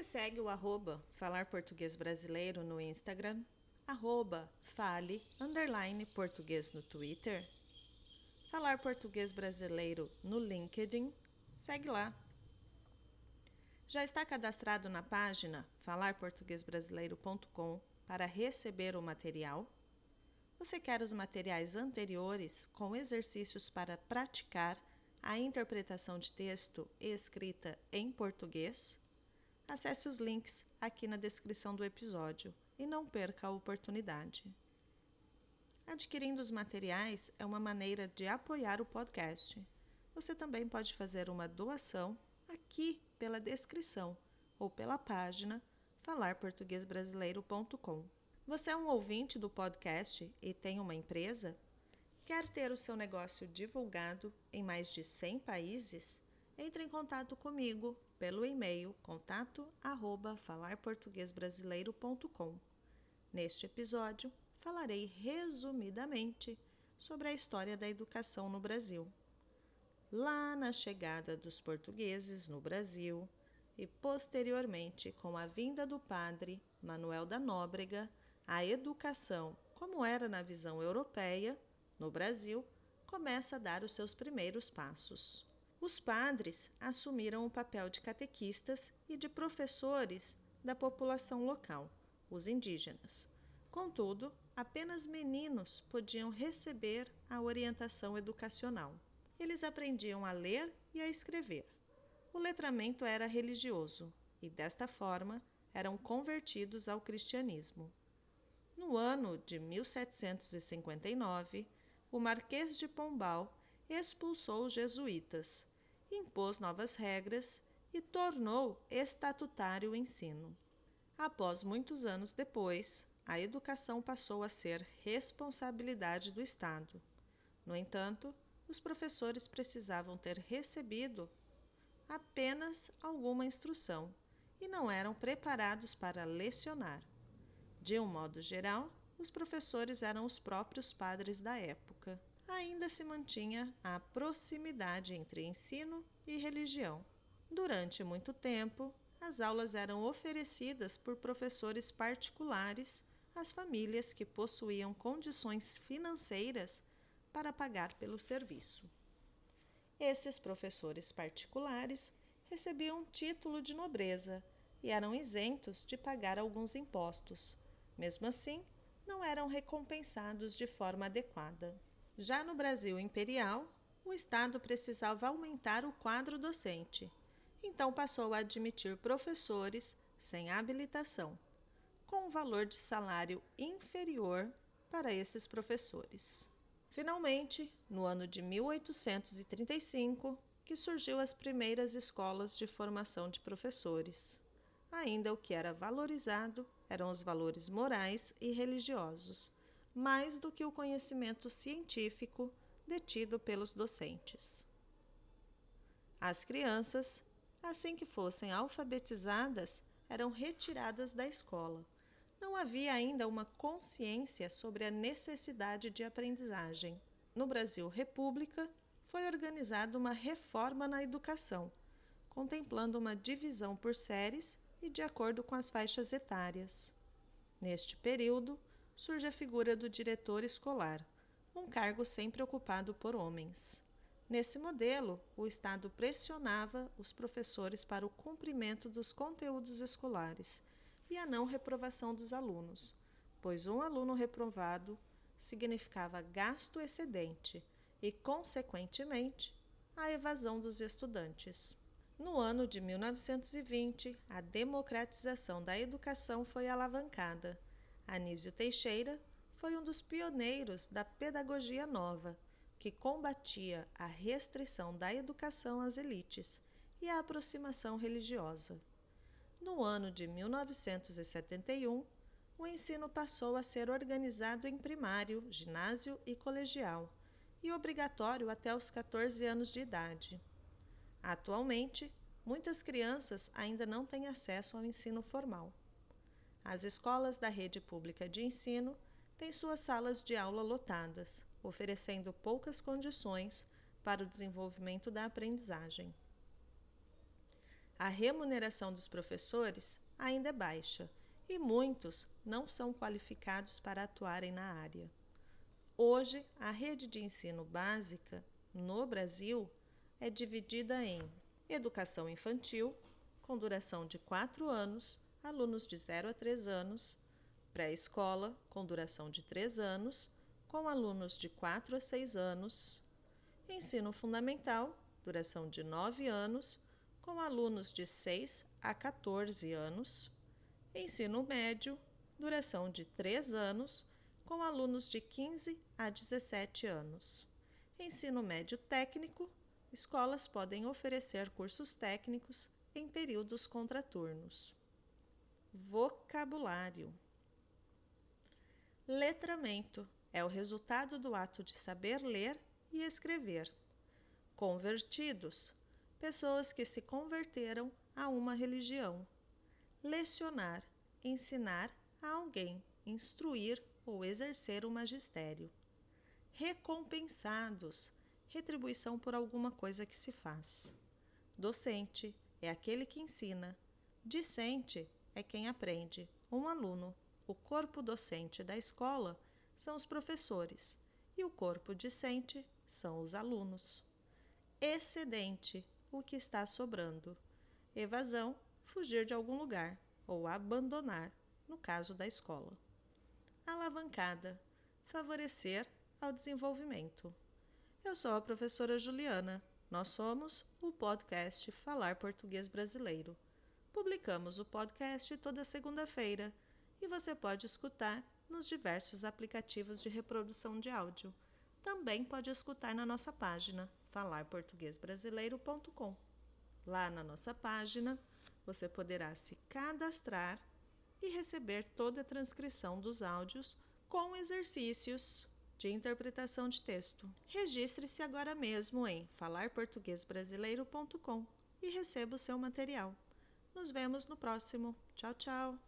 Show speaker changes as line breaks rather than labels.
Você segue o arroba Falar Português Brasileiro no Instagram, arroba Fale, underline Português no Twitter, Falar Português Brasileiro no LinkedIn, segue lá. Já está cadastrado na página falarportuguesbrasileiro.com para receber o material? Você quer os materiais anteriores com exercícios para praticar a interpretação de texto escrita em português? Acesse os links aqui na descrição do episódio e não perca a oportunidade. Adquirindo os materiais é uma maneira de apoiar o podcast. Você também pode fazer uma doação aqui pela descrição ou pela página falarportuguesbrasileiro.com. Você é um ouvinte do podcast e tem uma empresa? Quer ter o seu negócio divulgado em mais de 100 países? Entre em contato comigo pelo e-mail contato@falarportuguesbrasileiro.com. Neste episódio, falarei resumidamente sobre a história da educação no Brasil. Lá na chegada dos portugueses no Brasil e posteriormente com a vinda do padre Manuel da Nóbrega, a educação, como era na visão europeia, no Brasil, começa a dar os seus primeiros passos. Os padres assumiram o papel de catequistas e de professores da população local, os indígenas. Contudo, apenas meninos podiam receber a orientação educacional. Eles aprendiam a ler e a escrever. O letramento era religioso e, desta forma, eram convertidos ao cristianismo. No ano de 1759, o Marquês de Pombal expulsou os jesuítas, impôs novas regras e tornou estatutário o ensino. Após muitos anos depois, a educação passou a ser responsabilidade do Estado. No entanto, os professores precisavam ter recebido apenas alguma instrução e não eram preparados para lecionar. De um modo geral, os professores eram os próprios padres da época. Ainda se mantinha a proximidade entre ensino e religião. Durante muito tempo, as aulas eram oferecidas por professores particulares às famílias que possuíam condições financeiras para pagar pelo serviço. Esses professores particulares recebiam título de nobreza e eram isentos de pagar alguns impostos, mesmo assim, não eram recompensados de forma adequada. Já no Brasil imperial, o Estado precisava aumentar o quadro docente, então passou a admitir professores sem habilitação, com um valor de salário inferior para esses professores. Finalmente, no ano de 1835, que surgiu as primeiras escolas de formação de professores. Ainda o que era valorizado eram os valores morais e religiosos, mais do que o conhecimento científico detido pelos docentes. As crianças, assim que fossem alfabetizadas, eram retiradas da escola. Não havia ainda uma consciência sobre a necessidade de aprendizagem. No Brasil República, foi organizada uma reforma na educação, contemplando uma divisão por séries e de acordo com as faixas etárias. Neste período, surge a figura do diretor escolar, um cargo sempre ocupado por homens. Nesse modelo, o Estado pressionava os professores para o cumprimento dos conteúdos escolares e a não reprovação dos alunos, pois um aluno reprovado significava gasto excedente e, consequentemente, a evasão dos estudantes. No ano de 1920, a democratização da educação foi alavancada. Anísio Teixeira foi um dos pioneiros da pedagogia nova, que combatia a restrição da educação às elites e a aproximação religiosa. No ano de 1971, o ensino passou a ser organizado em primário, ginásio e colegial, e obrigatório até os 14 anos de idade. Atualmente, muitas crianças ainda não têm acesso ao ensino formal. As escolas da rede pública de ensino têm suas salas de aula lotadas, oferecendo poucas condições para o desenvolvimento da aprendizagem. A remuneração dos professores ainda é baixa e muitos não são qualificados para atuarem na área. Hoje, a rede de ensino básica no Brasil é dividida em educação infantil, com duração de 4 anos, alunos de 0 a 3 anos, pré-escola, com duração de 3 anos, com alunos de 4 a 6 anos, ensino fundamental, duração de 9 anos, com alunos de 6 a 14 anos, ensino médio, duração de 3 anos, com alunos de 15 a 17 anos. Ensino médio técnico, escolas podem oferecer cursos técnicos em períodos contraturnos. Vocabulário. Letramento é o resultado do ato de saber ler e escrever. Convertidos pessoas que se converteram a uma religião. Lecionar, ensinar a alguém, instruir ou exercer o magistério. Recompensados, retribuição por alguma coisa que se faz. Docente é aquele que ensina. Discente é quem aprende, um aluno. O corpo docente da escola são os professores e o corpo discente são os alunos. Excedente o que está sobrando. Evasão, fugir de algum lugar, ou abandonar, no caso da escola. Alavancada, favorecer ao desenvolvimento. Eu sou a professora Juliana. Nós somos o podcast Falar Português Brasileiro. Publicamos o podcast toda segunda-feira e você pode escutar nos diversos aplicativos de reprodução de áudio. Também pode escutar na nossa página falarportuguesbrasileiro.com. Lá na nossa página, você poderá se cadastrar e receber toda a transcrição dos áudios com exercícios de interpretação de texto. Registre-se agora mesmo em falarportuguesbrasileiro.com e receba o seu material. Nos vemos no próximo. Tchau, tchau!